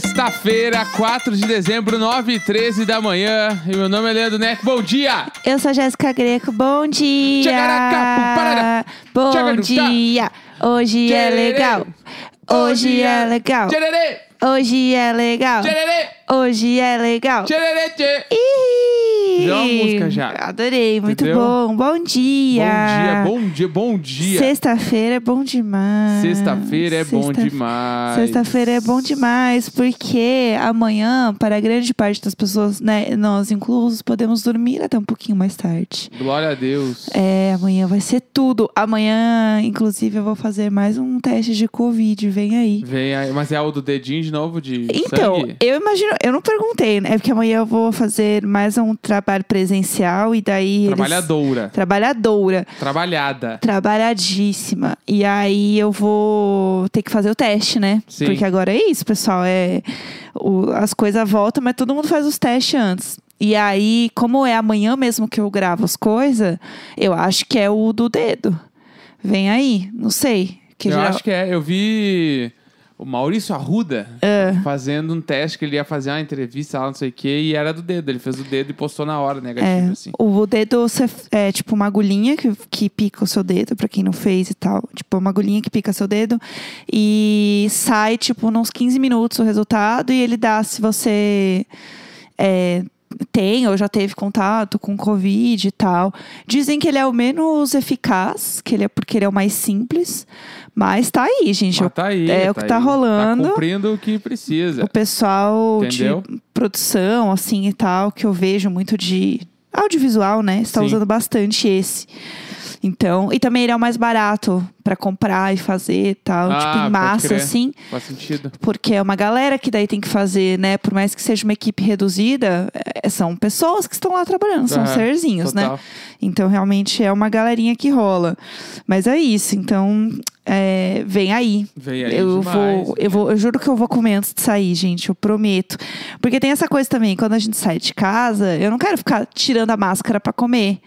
Sexta-feira, 4 de dezembro, 9 e 13 da manhã. E meu nome é Leandro Neco. Bom dia! Eu sou a Jéssica Greco, bom dia! Bom dia! Hoje é legal! Hoje é legal! Hoje é legal! Hoje é legal! Tchererê, tchê. Ih! Já é uma música já. Adorei, muito Entendeu? bom! Bom dia! Bom dia, bom dia, bom dia. Sexta-feira é bom demais. Sexta-feira é bom Sexta- demais. Sexta-feira é bom demais, porque amanhã, para grande parte das pessoas, né, nós inclusos, podemos dormir até um pouquinho mais tarde. Glória a Deus. É, amanhã vai ser tudo. Amanhã, inclusive, eu vou fazer mais um teste de Covid. Vem aí. Vem aí, mas é o do dedinho de novo de Então, sangue? eu imagino, eu não perguntei, né? Porque amanhã eu vou fazer mais um trabalho presencial e daí. eles- Trabalhadora. Trabalhadora. Trabalhada. Trabalhadíssima. E aí eu vou ter que fazer o teste, né? Sim. Porque agora é isso, pessoal. É, o- as coisas voltam, mas todo mundo faz os testes antes. E aí, como é amanhã mesmo que eu gravo as coisas, eu acho que é o do dedo. Vem aí, não sei. Que eu geral- acho que é. Eu vi o Maurício Arruda É. fazendo um teste que ele ia fazer uma entrevista lá, não sei o quê, e era do dedo. Ele fez o dedo e postou na hora, negativo, É, assim. o dedo é tipo uma agulhinha que, que pica o seu dedo, pra quem não fez e tal. Tipo, uma agulhinha que pica seu dedo. E sai, tipo, uns 15 minutos o resultado. E ele dá se você é, tem ou já teve contato com Covid e tal. Dizem que ele é o menos eficaz, que ele é porque ele é o mais simples. Mas tá aí, gente. Mas tá aí. é o que tá aí. rolando. Tá cumprindo o que precisa. O pessoal Entendeu? de produção, assim e tal, que eu vejo muito de audiovisual, né? Está usando bastante esse. Então, e também ele é o mais barato pra comprar e fazer e tal, Ah, tipo em massa, assim. Faz sentido. Porque é uma galera que daí tem que fazer, né? Por mais que seja uma equipe reduzida, é, são pessoas que estão lá trabalhando, são Aham, serzinhos, né? Total. Então, realmente é uma galerinha que rola. Mas é isso. Então, é, vem aí. Vem aí eu demais. vou, eu vou, eu juro que eu vou comer antes de sair, gente. Eu prometo. Porque tem essa coisa também, quando a gente sai de casa, eu não quero ficar tirando a máscara pra comer.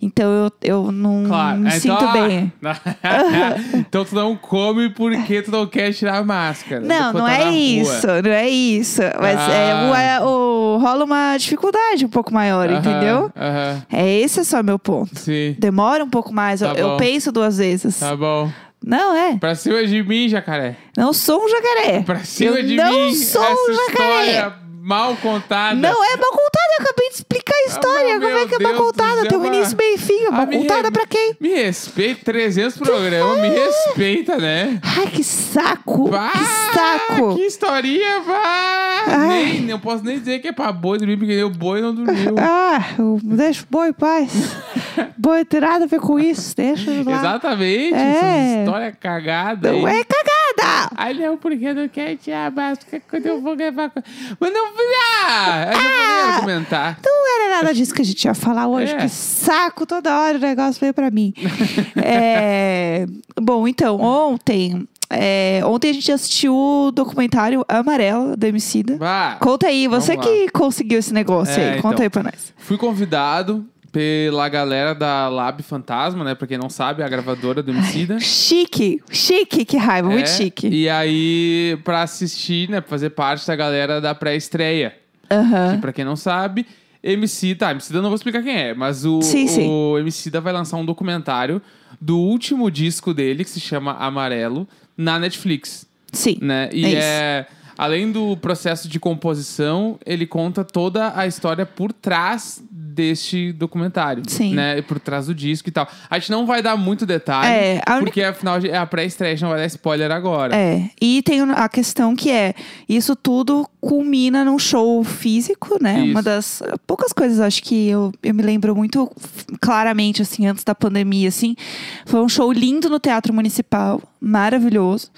Então eu, eu não Claro. me então, sinto ah, bem. então tu não come porque tu não quer tirar a máscara. Não, não tá é rua. isso, não é isso. Mas é, Ah. o, é, o- rola uma dificuldade um pouco maior, Aham, entendeu? Aham. É esse é só meu ponto. Sim. Demora um pouco mais, Tá eu, eu penso duas vezes. Tá bom. Não, é. Pra cima de mim, jacaré. Não sou um jacaré. Pra cima eu de não mim. sou essa um jacaré. mal contada. Não é mal contada, eu acabei de Ah, Como é que é Deus céu, Tem um início, e fim. Ah, me pra quem? Me respeita, 300 programas, me respeita, né? Ai, que saco! Bah, Que saco! Que historinha, vá! Nem, não posso nem dizer que é pra boi dormir, porque o boi não dormiu. Ah, eu- deixa o boi em paz. boi tem nada a ver com isso. Deixa lá. Exatamente, É. essa história cagada. Não aí. é cagada! Ai, não, porque eu não quero tirar a máscara quando eu vou gravar. com- Mas não. Ah, eu não vou nem Ah. argumentar. Não era nada disso que a gente ia falar hoje. É. Que saco, toda hora o negócio veio pra mim. É, Bom, então, ontem... é, Ontem a gente assistiu o documentário Amarelo, da Emicida. Vá. Conta aí, você que conseguiu esse negócio É, aí. Conta então. aí pra nós. Fui convidado pela galera da Lab Fantasma, né? Pra quem não sabe, a gravadora do Emicida. Chique, chique, que raiva, muito É, chique. E aí, pra assistir, né? Pra fazer parte da galera da pré-estreia. Aham. Que pra quem não sabe, MC, tá, MC eu não vou explicar quem é, mas o, Sim, sim. o MC vai lançar um documentário do último disco dele, que se chama Amarelo, na Netflix, Sim. né? E É é, além do processo de composição, ele conta toda a história por trás deste documentário, Sim. né? Por trás do disco e tal. A gente não vai dar muito detalhe, É, a única- porque afinal é a pré-estreia, não vai dar spoiler agora. É, e tem a questão que é, isso tudo culmina num show físico, né? Isso. Uma das poucas coisas, acho que eu, eu me lembro muito claramente, assim, antes da pandemia, assim. Foi um show lindo no Teatro Municipal, maravilhoso.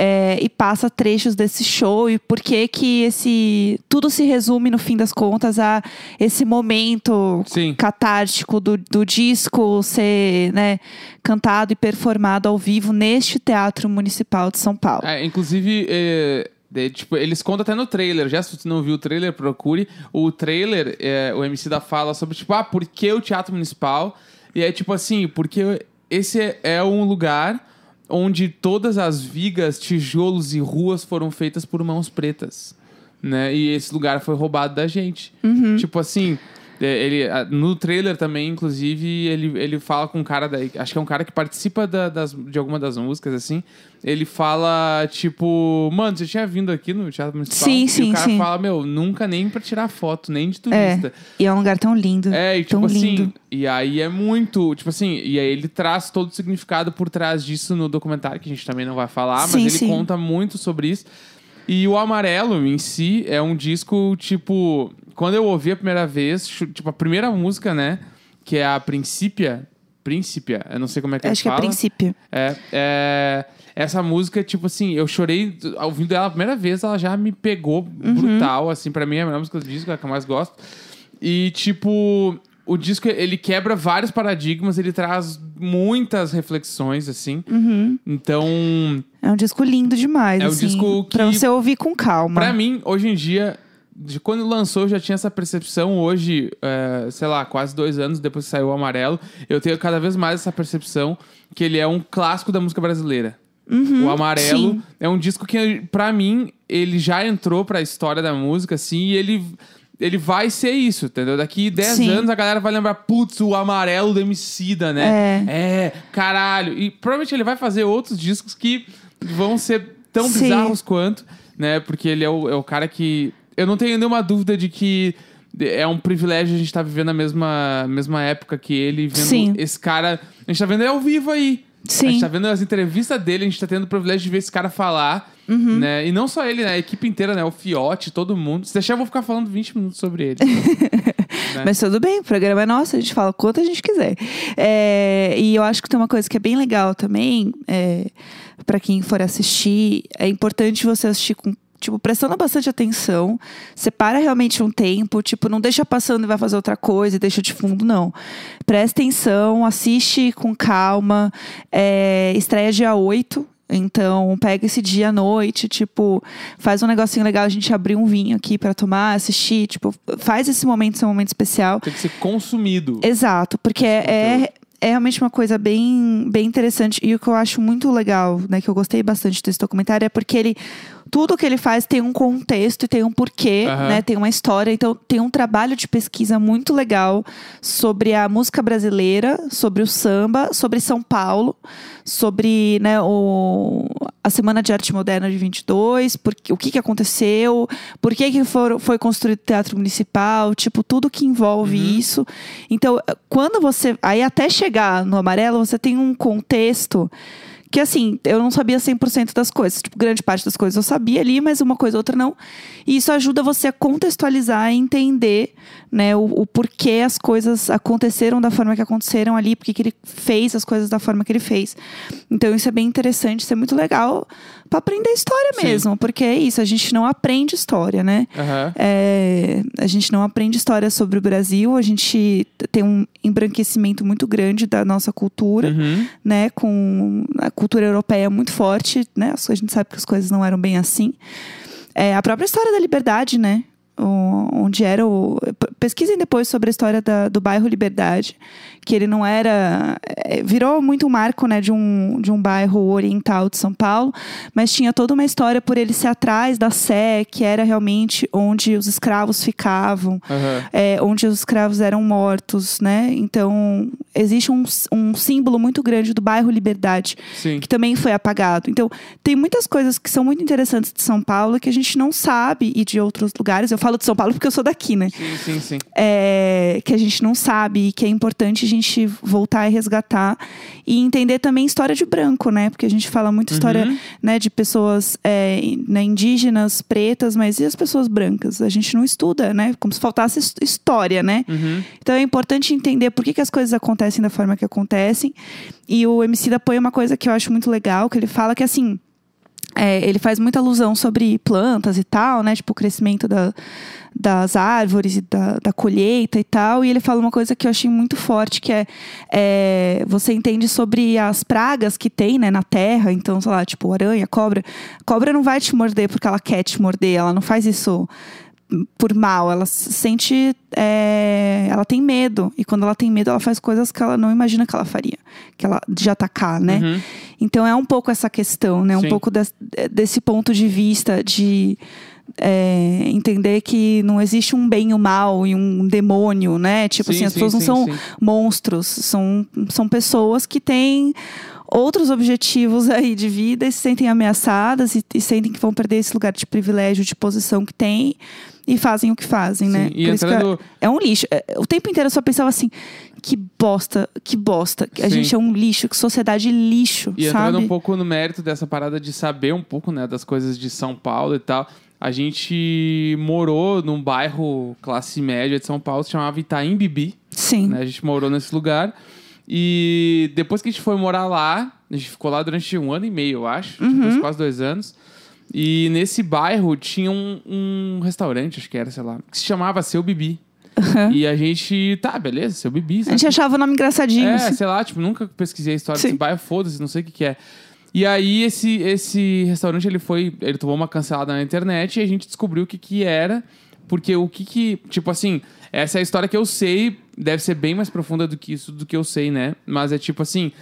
É, e passa trechos desse show e por que que esse... Tudo se resume, no fim das contas, a esse momento Sim. catártico do, do disco ser, né, cantado e performado ao vivo neste Teatro Municipal de São Paulo. É, inclusive, é, de- tipo, eles contam até no trailer. Já se você não viu o trailer, procure. O trailer, é, o MC da fala sobre, tipo, ah, por que o Teatro Municipal? E é tipo assim, porque esse é, um lugar onde todas as vigas, tijolos e ruas foram feitas por mãos pretas. né? E esse lugar foi roubado da gente. Uhum. Tipo assim, ele, a- no trailer também, inclusive, ele, ele fala com um cara, da, acho que é um cara que participa da- das, de alguma das músicas, assim. Ele fala, tipo, mano, você tinha vindo aqui no Teatro Municipal? Sim, e sim, o cara sim. fala, meu, nunca nem pra tirar foto, nem de É. turista. E é um lugar tão lindo. É, e tão tipo assim, lindo. e aí é muito, tipo assim, e aí ele traz todo o significado por trás disso no documentário, que a gente também não vai falar, Sim, mas ele sim. conta muito sobre isso. E o Amarelo em si é um disco, tipo, quando eu ouvi a primeira vez, tipo, a primeira música, né, que é a Princípia, Príncipia, eu não sei como é que Acho que é fala. princípio. É, é, essa música, tipo assim, eu chorei ouvindo ela a primeira vez, ela já me pegou Uhum. brutal, assim, pra mim é a melhor música do disco, é a que eu mais gosto. E, tipo, o disco, ele quebra vários paradigmas, ele traz muitas reflexões, assim. Uhum. Então, É um disco lindo demais. É um assim, disco Pra que- você ouvir com calma. pra mim, hoje em dia, de quando lançou, eu já tinha essa percepção. Hoje, é, sei lá, quase dois anos depois que saiu o Amarelo, eu tenho cada vez mais essa percepção que ele é um clássico da música brasileira. o Amarelo Uhum, sim. é um disco que, pra mim, ele já entrou pra história da música, assim, e ele. Ele vai ser isso, entendeu? Daqui 10 Sim. anos a galera vai lembrar, putz, o amarelo do Emicida, né? É, caralho. E provavelmente ele vai fazer outros discos que vão ser tão Sim. bizarros quanto, né? Porque ele é o, é o cara que. Eu não tenho nenhuma dúvida de que é um privilégio a gente estar vivendo a mesma, mesma época que ele, vendo Sim. esse cara. A gente tá vendo ele ao vivo aí. A Sim. gente tá vendo as entrevistas dele, a gente tá tendo o privilégio de ver esse cara falar, Uhum. né? E não só ele, né? A equipe inteira, né? O Fiote, todo mundo. Se deixar, eu vou ficar falando 20 minutos sobre ele. né? Mas tudo bem, o programa é nosso, a gente fala quanto a gente quiser. É, e eu acho que tem uma coisa que é bem legal também, é, para quem for assistir, é importante você assistir com. Tipo, prestando bastante atenção, separa realmente um tempo, tipo, não deixa passando e vai fazer outra coisa e deixa de fundo, não. Presta atenção, assiste com calma. É, estreia dia 8, então, pega esse dia à noite, tipo, faz um negocinho legal, a gente abrir um vinho aqui pra tomar, assistir, tipo, faz esse momento ser um momento especial. Tem que ser consumido. Exato, porque é, é, é realmente uma coisa bem, bem interessante. E o que eu acho muito legal, né, que eu gostei bastante desse documentário, é porque ele. Tudo que ele faz tem um contexto e tem um porquê, Aham. né? Tem uma história. Então, tem um trabalho de pesquisa muito legal sobre a música brasileira, sobre o samba, sobre São Paulo, sobre né, o, a Semana de Arte Moderna de 22, por, o que, que aconteceu, por que, que for, foi construído o Teatro Municipal, tipo, tudo que envolve isso. Então, quando você. Aí, até chegar no amarelo, você tem um contexto que assim, eu não sabia 100% das coisas. Tipo, grande parte das coisas eu sabia ali, mas uma coisa ou outra não. E isso ajuda você a contextualizar e entender, né, o, o porquê as coisas aconteceram da forma que aconteceram ali, porque que ele fez as coisas da forma que ele fez. Então isso é bem interessante, isso é muito legal para aprender história Sim. mesmo, porque é isso, a gente não aprende história, né? Aham. É, a gente não aprende história sobre o Brasil, a gente tem um embranquecimento muito grande da nossa cultura Uhum. né, com a cultura europeia muito forte, né? A gente sabe que as coisas não eram bem assim. É, a própria história da liberdade, né? Onde era o. Pesquisem depois sobre a história da- do bairro Liberdade, que ele não era. é, virou muito um marco né, de, um, de um bairro oriental de São Paulo, mas tinha toda uma história por ele ser atrás da Sé, que era realmente onde os escravos ficavam Aham. é, onde os escravos eram mortos, né? Então, existe um, um símbolo muito grande do bairro Liberdade, Sim. que também foi apagado. Então, tem muitas coisas que são muito interessantes de São Paulo que a gente não sabe e de outros lugares. Eu falo de São Paulo porque eu sou daqui, né? Sim, sim, sim. é, que a gente não sabe e que é importante a gente voltar e resgatar e entender também história de branco, né? Porque a gente fala muito história Uhum. né, de pessoas é, né, indígenas, pretas, mas e as pessoas brancas? A gente não estuda, né? Como se faltasse his- história, né? Uhum. Então é importante entender por que, que as coisas acontecem da forma que acontecem. E o MC da põe uma coisa que eu acho muito legal, que ele fala que assim. É, ele faz muita alusão sobre plantas e tal, né? Tipo, o crescimento da- das árvores e da, da colheita e tal. E ele fala uma coisa que eu achei muito forte, que é, é, você entende sobre as pragas que tem, né, na terra. Então, sei lá, tipo, aranha, cobra. Cobra não vai te morder porque ela quer te morder. Ela não faz isso por mal, ela se sente. é, ela tem medo. E quando ela tem medo, ela faz coisas que ela não imagina que ela faria. Que ela de atacar, né? Uhum. Então é um pouco essa questão, né? Um Sim. pouco des- desse ponto de vista de. é, entender que não existe um bem e um mal e um demônio, né? Tipo Sim, assim, as sim, pessoas não sim, são sim. monstros, são, são pessoas que têm outros objetivos aí de vida e se sentem ameaçadas e, e sentem que vão perder esse lugar de privilégio, de posição que têm e fazem o que fazem, né? Sim, E isso que entrando. é, é um lixo. É, O tempo inteiro eu só pensava assim, que bosta, que bosta. A Sim. gente é um lixo, que sociedade lixo, E entrando sabe? um pouco no mérito dessa parada de saber um pouco, né, das coisas de São Paulo e tal. A gente morou num bairro classe média de São Paulo, se chamava Itaim Bibi, Sim. né? A gente morou nesse lugar. E depois que a gente foi morar lá, a gente ficou lá durante um ano e meio, eu acho. Uhum. Tipo, quase dois anos. E nesse bairro tinha um, um restaurante, acho que era, sei lá, que se chamava Seu Bibi. E a gente, tá, beleza, Seu Bibi. A sabe? gente achava o nome engraçadinho. É, assim. sei lá, tipo, nunca pesquisei a história Sim. desse bairro, foda-se, não sei o que que é. E aí, esse, esse restaurante, ele foi... Ele tomou uma cancelada na internet e a gente descobriu o que que era. Porque o que que... Tipo assim, essa é a história que eu sei. Deve ser bem mais profunda do que isso, do que eu sei, né? Mas é tipo assim...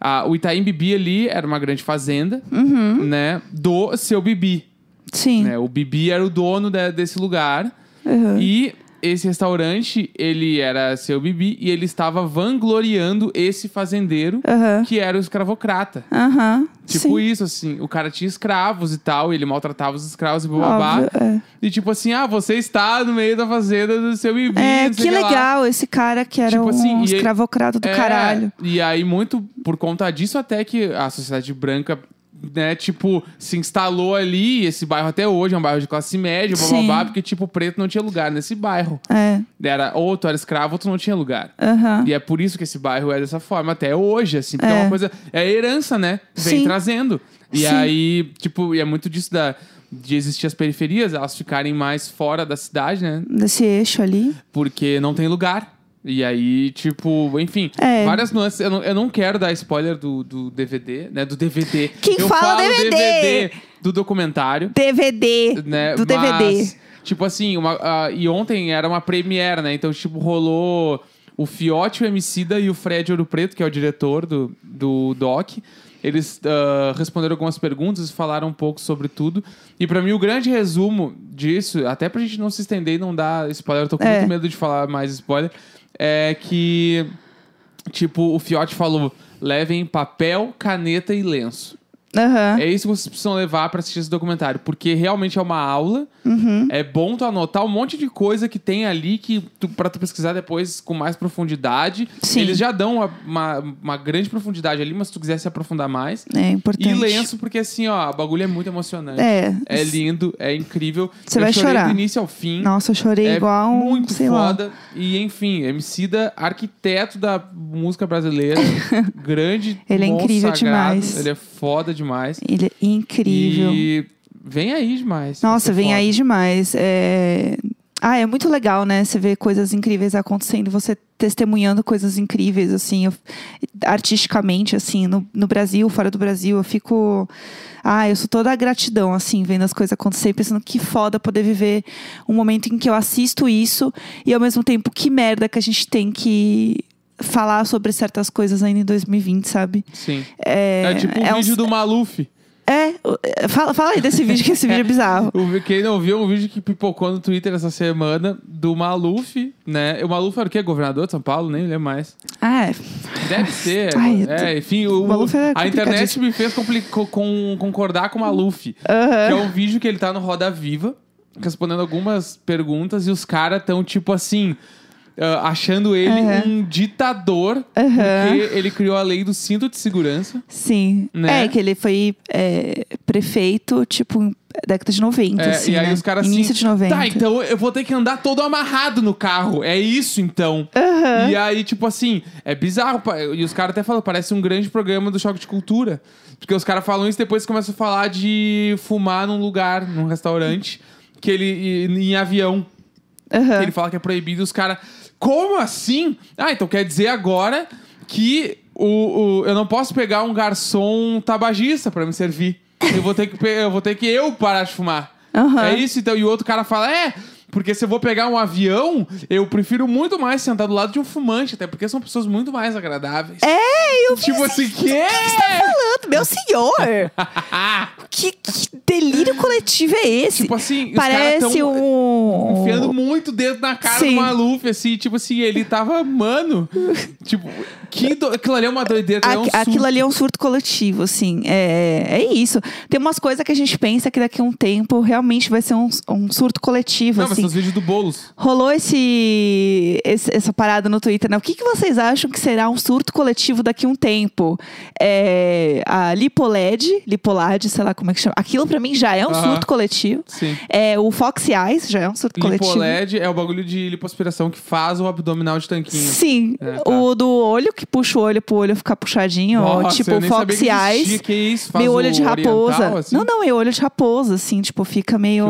a- o Itaim Bibi ali era uma grande fazenda, Uhum. né? Do seu Bibi. Sim. Né? O Bibi era o dono de- desse lugar. Uhum. E esse restaurante, ele era seu Bibi e ele estava vangloriando esse fazendeiro Aham. que era o escravocrata. Aham. Tipo Sim. isso, assim. O cara tinha escravos e tal, e ele maltratava os escravos e babá. Óbvio, é. E tipo assim, ah, você está no meio da fazenda do seu Bibi. É, que o lá. legal esse cara que era Tipo um assim, escravocrata do É, caralho. E aí, muito por conta disso, até que a sociedade branca, né, tipo, se instalou ali. Esse bairro até hoje é um bairro de classe média, Sim. babá, porque, tipo, preto não tinha lugar nesse bairro. É. Era, ou tu era escravo, ou tu não tinha lugar. Aham. E é por isso que esse bairro é dessa forma, até hoje, assim, porque é, É. uma coisa. É herança, né? Vem Sim. trazendo. E Sim. aí, tipo, e é muito disso da, de existir as periferias, elas ficarem mais fora da cidade, né? Desse eixo ali. Porque não tem lugar. E aí, tipo, enfim, É. várias nuances. Eu não, eu não quero dar spoiler do, do DVD, né? Do DVD. Quem eu fala falo DVD? do documentário. DVD. Né? Do Mas, DVD. Tipo assim, uma, ah, e ontem era uma premiere, né? Então, tipo, rolou o Fiote, o Emicida e o Fred Ouro Preto, que é o diretor do, do Doc. Eles ah, responderam algumas perguntas falaram um pouco sobre tudo. E pra mim, o grande resumo disso, até pra gente não se estender e não dar spoiler, eu tô com É. muito medo de falar mais spoiler, é que, tipo, o Fiote falou: levem papel, caneta e lenço. Aham. É isso que vocês precisam levar pra assistir esse documentário, porque realmente é uma aula. Uhum. É bom tu anotar um monte de coisa que tem ali que tu, pra tu pesquisar depois com mais profundidade. Sim. Eles já dão uma, uma, uma grande profundidade ali, mas se tu quiser se aprofundar mais. É importante. E lenço, porque assim, ó, o bagulho é muito emocionante. É. É lindo, é incrível. Você Eu vai chorei chorar. do início ao fim. Nossa, eu chorei é igual um, muito sei lá. foda. E enfim, Emicida, arquiteto da música brasileira, grande. Ele é incrível sagrado, demais. Ele é foda demais. Ele é incrível. E vem aí demais. Nossa, vem foda. aí demais. É... Ah, é muito legal, né? Você vê coisas incríveis acontecendo, você testemunhando coisas incríveis, assim, eu- artisticamente, assim, no, no Brasil, fora do Brasil. Eu fico. Ah, eu sou toda a gratidão, assim, vendo as coisas acontecerem, pensando que foda poder viver um momento em que eu assisto isso e ao mesmo tempo que merda que a gente tem que falar sobre certas coisas ainda em 2020, sabe? Sim. É, É, tipo o é um- vídeo do Maluf. É, é, fala, fala aí desse vídeo, que esse vídeo é bizarro. Quem não viu, um vídeo que pipocou no Twitter essa semana do Maluf, né? O Maluf era o quê? Governador de São Paulo? Nem lembro mais. Ah, é. Deve ser. Ai, tô- é, enfim, o, O Maluf é a internet me fez com- concordar com o Maluf. Aham. Que é um vídeo que ele tá no Roda Viva, respondendo algumas perguntas, e os caras tão tipo assim. Ah, achando ele um ditador, porque ele criou a lei do cinto de segurança. Sim. Né? É, que ele foi é, prefeito, tipo, década de 90, É, assim, e aí né? os caras Início assim. de 90. Tá, então eu vou ter que andar todo amarrado no carro. É isso então. E aí, tipo assim, é bizarro. E os caras até falam, parece um grande programa do Choque de Cultura. Porque os caras falam isso e depois começam a falar de fumar num lugar, num restaurante, que ele. em avião. Ele fala que é proibido, os caras. Como assim? Ah, então quer dizer agora que o, o- eu não posso pegar um garçom tabagista pra me servir. Eu vou ter que, eu vou ter que eu parar de fumar. Aham. É isso, então. E o outro cara fala, é. Porque se eu vou pegar um avião, eu prefiro muito mais sentar do lado de um fumante, até porque são pessoas muito mais agradáveis. É, eu Tipo assim, que? falando, meu senhor! que, que delírio coletivo é esse? Tipo assim, os Parece tão um. enfiando muito dedo na cara Sim. do Maluf, assim, tipo assim, ele tava, mano, tipo, que do... aquilo ali é uma doideira, aquilo ali é um Aqu- Aquilo surto. ali é um surto coletivo, assim. É, é isso. Tem umas coisas que a gente pensa que daqui a um tempo realmente vai ser um, um surto coletivo, Não, mas assim. são os vídeos do Boulos. Rolou esse, esse- essa parada no Twitter, né? O que, que vocês acham que será um surto coletivo daqui a um tempo? É, a Lipoled, Lipolad, sei lá como é que chama. Aquilo pra mim já é um Aham. surto coletivo. Sim. É, o Fox Eyes já é um surto coletivo. Lipoled é o bagulho de lipoaspiração que faz o abdominal de tanquinho. Sim, É, tá. o do olho que puxa o olho pro olho ficar puxadinho, ó, Nossa, tipo o Fox. Eyes. Que isso? Faz Meio olho de raposa. oriental, assim? Não, não, é olho de raposa, assim, tipo, fica meio.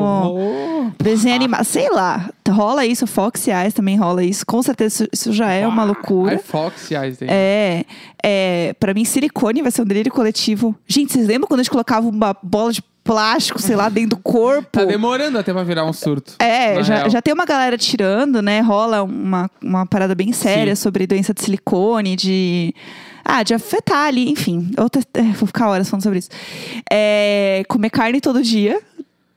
Desenho animado, sei lá. Rola isso, Fox Eyes também rola isso. Com certeza isso- já é uma Ah, loucura. É Fox, Eyes. É, é, pra mim, silicone vai ser um delírio coletivo. Gente, vocês lembram quando a gente colocava uma bola de plástico, sei lá, dentro do corpo? Tá demorando até pra virar um surto. É, já, real. já tem uma galera tirando, né? Rola uma, uma parada bem séria sobre doença de silicone, de. Ah, de afetar ali, enfim. Outra, é, vou ficar horas falando sobre isso. É, comer carne todo dia.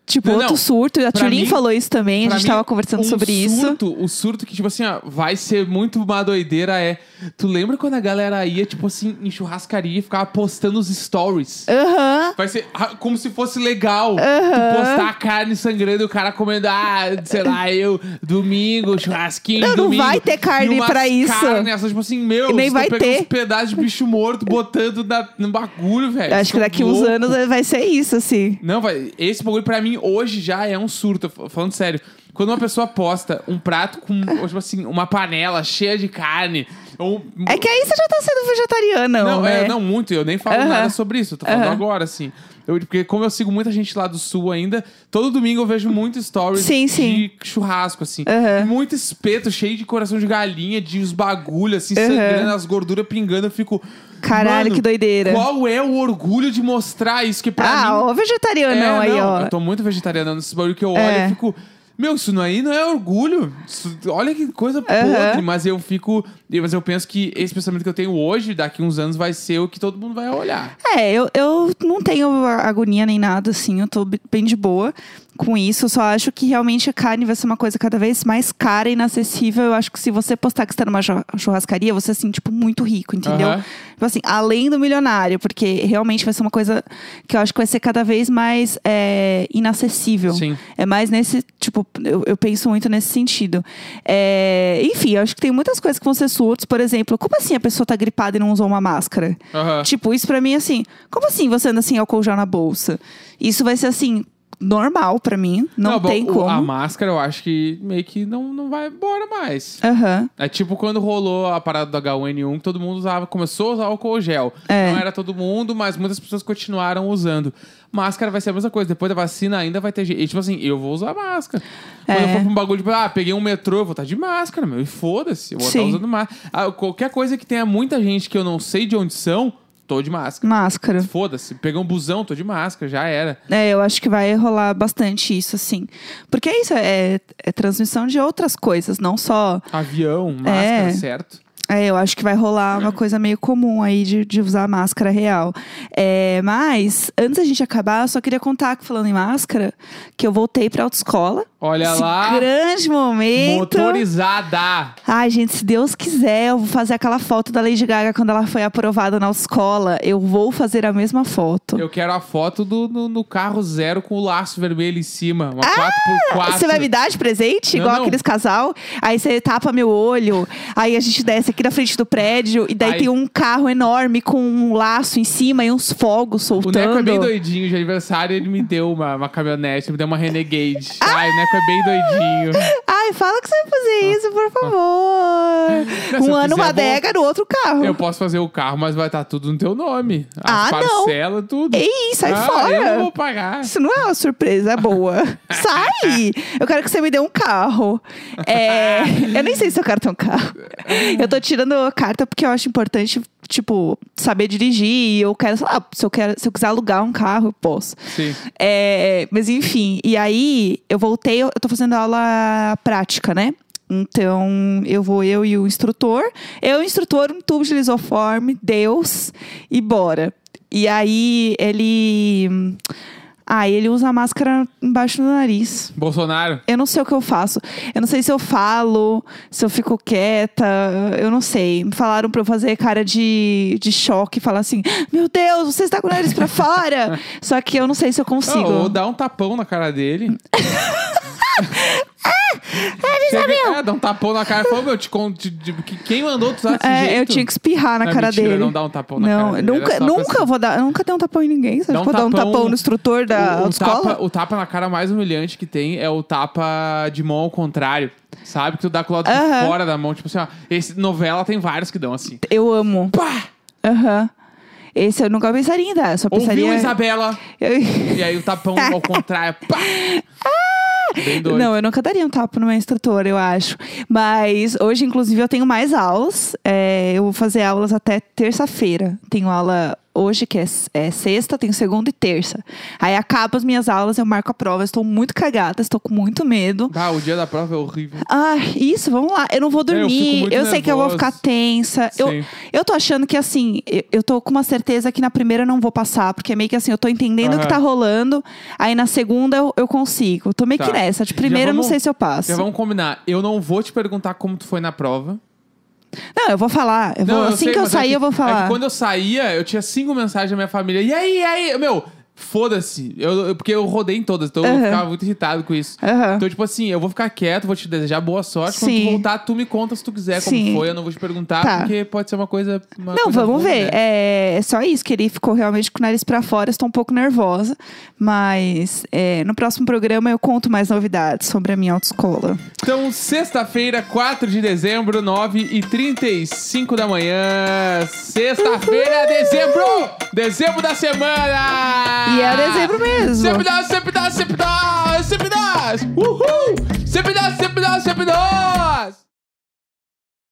Tipo, Não, outro não. surto. A Tulin falou isso também, a gente mim, tava conversando um sobre isso. surto, O surto que, tipo assim, ó, vai ser muito uma doideira é. Tu lembra quando a galera ia, tipo assim, em churrascaria e ficava postando os stories? Aham. Vai ser ah, como se fosse legal tu postar a carne sangrando e o cara comendo, ah, sei lá, eu, domingo, churrasquinho, Não, não domingo. vai ter carne pra isso. Carne, essas, tipo assim, meu, nem vai ter. uns pedaços de bicho morto botando na, no bagulho, velho. Acho que daqui tão uns louco. anos vai ser isso, assim. Não, vai. Esse bagulho pra mim hoje já é um surto. Falando sério. Quando uma pessoa posta um prato com, tipo assim, uma panela cheia de carne. Ou, É que aí você já tá sendo vegetariana, não, né? é, não muito. Eu nem falo Aham. nada sobre isso. Eu tô falando Aham. agora, assim. Eu, porque como eu sigo muita gente lá do sul ainda, todo domingo eu vejo muito stories Sim, de sim. churrasco, assim. E Muito espeto, cheio de coração de galinha, de os bagulhos, assim, sangrando, as gorduras pingando. Eu fico. Caralho, "Mano, que doideira. Qual é o orgulho de mostrar isso? Que pra ah, mim ó, vegetarianão é, aí, não, ó. Eu tô muito vegetariano nesse bagulho que eu olho É. e fico. Meu, isso não aí não é orgulho. Isso- olha que coisa Aham. podre. Mas eu fico. Mas eu penso que esse pensamento que eu tenho hoje, daqui uns anos, vai ser o que todo mundo vai olhar. É, eu, eu não tenho agonia nem nada, assim, eu tô bem de boa com isso. Eu só acho que realmente a carne vai ser uma coisa cada vez mais cara e inacessível. Eu acho que se você postar que você tá numa chu- churrascaria, você é, assim, tipo, muito rico, entendeu? Aham. Tipo assim, além do milionário, porque realmente vai ser uma coisa que eu acho que vai ser cada vez mais é, inacessível. Sim. É mais nesse, tipo, eu, eu penso muito nesse sentido. É, enfim, eu acho que tem muitas coisas que vão ser surtos. Por exemplo, como assim a pessoa tá gripada e não usou uma máscara? Aham. Tipo, isso pra mim, assim, como assim você anda sem álcool gel na bolsa? Isso vai ser, assim, normal pra mim. Não, bom, tem como. A máscara eu acho que meio que não, não vai embora mais. Aham. É tipo quando rolou a parada do H1N1, que todo mundo usava, começou a usar álcool gel. É. Não era todo mundo, mas muitas pessoas continuaram usando. Máscara vai ser a mesma coisa. Depois da vacina ainda vai ter gente. E, tipo assim, eu vou usar máscara. Quando É. eu for pra um bagulho, tipo, ah, peguei um metrô, eu vou estar de máscara, meu. E foda-se, eu vou estar Sim. usando máscara. Ah, qualquer coisa que tenha muita gente que eu não sei de onde são, tô de máscara. Máscara. Foda-se. Peguei um busão, tô de máscara, já era. É, eu acho que vai rolar bastante isso, assim. Porque é isso, é, é transmissão de outras coisas, não só. Avião, máscara, É. certo? É, eu acho que vai rolar uma coisa meio comum aí de, de usar máscara real. É, mas, antes da gente acabar, eu só queria contar falando em máscara, que eu voltei pra autoescola. Olha Esse lá. grande momento. Motorizada. Ai, gente, se Deus quiser, eu vou fazer aquela foto da Lady Gaga quando ela foi aprovada na autoescola. Eu vou fazer a mesma foto. Eu quero a foto do, no, no carro zero com o laço vermelho em cima. Uma 4x4. Ah, Você vai me dar de presente? Não, igual não. aqueles casal? Aí você tapa meu olho, aí a gente desce aqui na frente do prédio, e daí Aí- tem um carro enorme com um laço em cima e uns fogos O Neco é soltando. bem doidinho de aniversário, ele me deu uma, uma caminhonete, me deu uma Renegade. Ai, o Neco é bem doidinho. Ai, fala que você vai fazer isso, por favor. Não, um ano uma adega, no outro carro. Eu posso fazer o carro, mas vai estar tudo no teu nome. As Ah, não. parcelas, tudo. Ei, sai ah, fora. Eu não vou pagar. Isso não é uma surpresa boa. Sai! Eu quero que você me dê um carro. É, eu nem sei se eu quero ter um carro. Eu tô tirando a carta porque eu acho importante, tipo, saber dirigir. E eu quero, sei lá, se eu, quero, se eu quiser alugar um carro, eu posso. Sim. É, mas enfim, e aí eu voltei, eu tô fazendo aula prática, né? Então, eu vou eu e o instrutor. Eu, o instrutor, um tubo de lisoforme, Deus, e bora. E aí, ele... Ah, ele usa a máscara embaixo do nariz. Bolsonaro. Eu não sei o que eu faço. Eu não sei se eu falo, se eu fico quieta. Eu não sei. Me falaram pra eu fazer cara de, de choque, falar assim: Meu Deus, você está com o nariz pra fora. Só que eu não sei se eu consigo. Não, ou dá um tapão na cara dele. Chega, é, dá um tapão na cara e fala, meu, te, con- te- te- que- quem mandou tu usar desse É, jeito? eu tinha que espirrar na Não, cara mentira, dele. não dá um tapão na não, cara dele, Nunca, nunca vou dar. Nunca dei um tapão em ninguém. Dá um pode dar um tapão- no instrutor da o, o, tapa, o tapa na cara mais humilhante que tem é o tapa de mão ao contrário. Sabe? Que tu dá com o lado de Aham. fora da mão. Tipo assim, ó. Esse, novela tem vários que dão assim. Eu amo. Pá! Aham. Esse eu nunca pensaria em dar. Só pensaria. Ouviu Isabela. Eu- E aí o tapão ao contrário. Pá! Doido. Não, eu nunca daria um tapa no meu instrutor, eu acho. Mas hoje, inclusive, eu tenho mais aulas. É, eu vou fazer aulas até terça-feira. Tenho aula hoje, que é, é sexta, tenho segunda e terça. Aí acaba as minhas aulas, eu marco a prova. Estou muito cagada, estou com muito medo. Ah, o dia da prova é horrível. Ah, isso, vamos lá. Eu não vou É, eu dormir. eu sei que eu vou ficar tensa. Eu, Sim. eu tô achando que assim, eu, eu tô com uma certeza que na primeira eu não vou passar, porque é meio que assim, eu tô entendendo o que tá rolando. Aí na segunda eu, eu consigo. Tô meio Tá. que nessa. De primeira eu não vamos- sei se eu passo. Já vamos combinar. Eu não vou te perguntar como tu foi na prova. Não, eu vou falar. Eu vou, Não, assim sei, que eu mas é sair, eu vou É falar. que quando eu saía, eu tinha cinco mensagens da minha família. E aí, e aí? Meu, foda-se. Eu, eu- porque eu rodei em todas, então eu Aham. ficava muito irritado com isso. Aham. Então, tipo assim, eu vou ficar quieto, vou te desejar boa sorte. Quando Sim. tu voltar, tu me conta se tu quiser como Sim. foi. Eu não vou te perguntar, Tá. porque pode ser uma coisa. uma Não, coisa vamos boa, ver. né? É, é só isso, que ele ficou realmente com o nariz pra fora. Estou um pouco nervosa. Mas é, no próximo programa eu conto mais novidades sobre a minha autoescola. Então, sexta-feira, 4 de dezembro, 9h35 da manhã. Sexta-feira, dezembro! Dezembro da semana! E é dezembro mesmo. Sempre dá, sempre dá, sempre dá, sempre dá! Uhul! Sempre dá, sempre dá, sempre dá!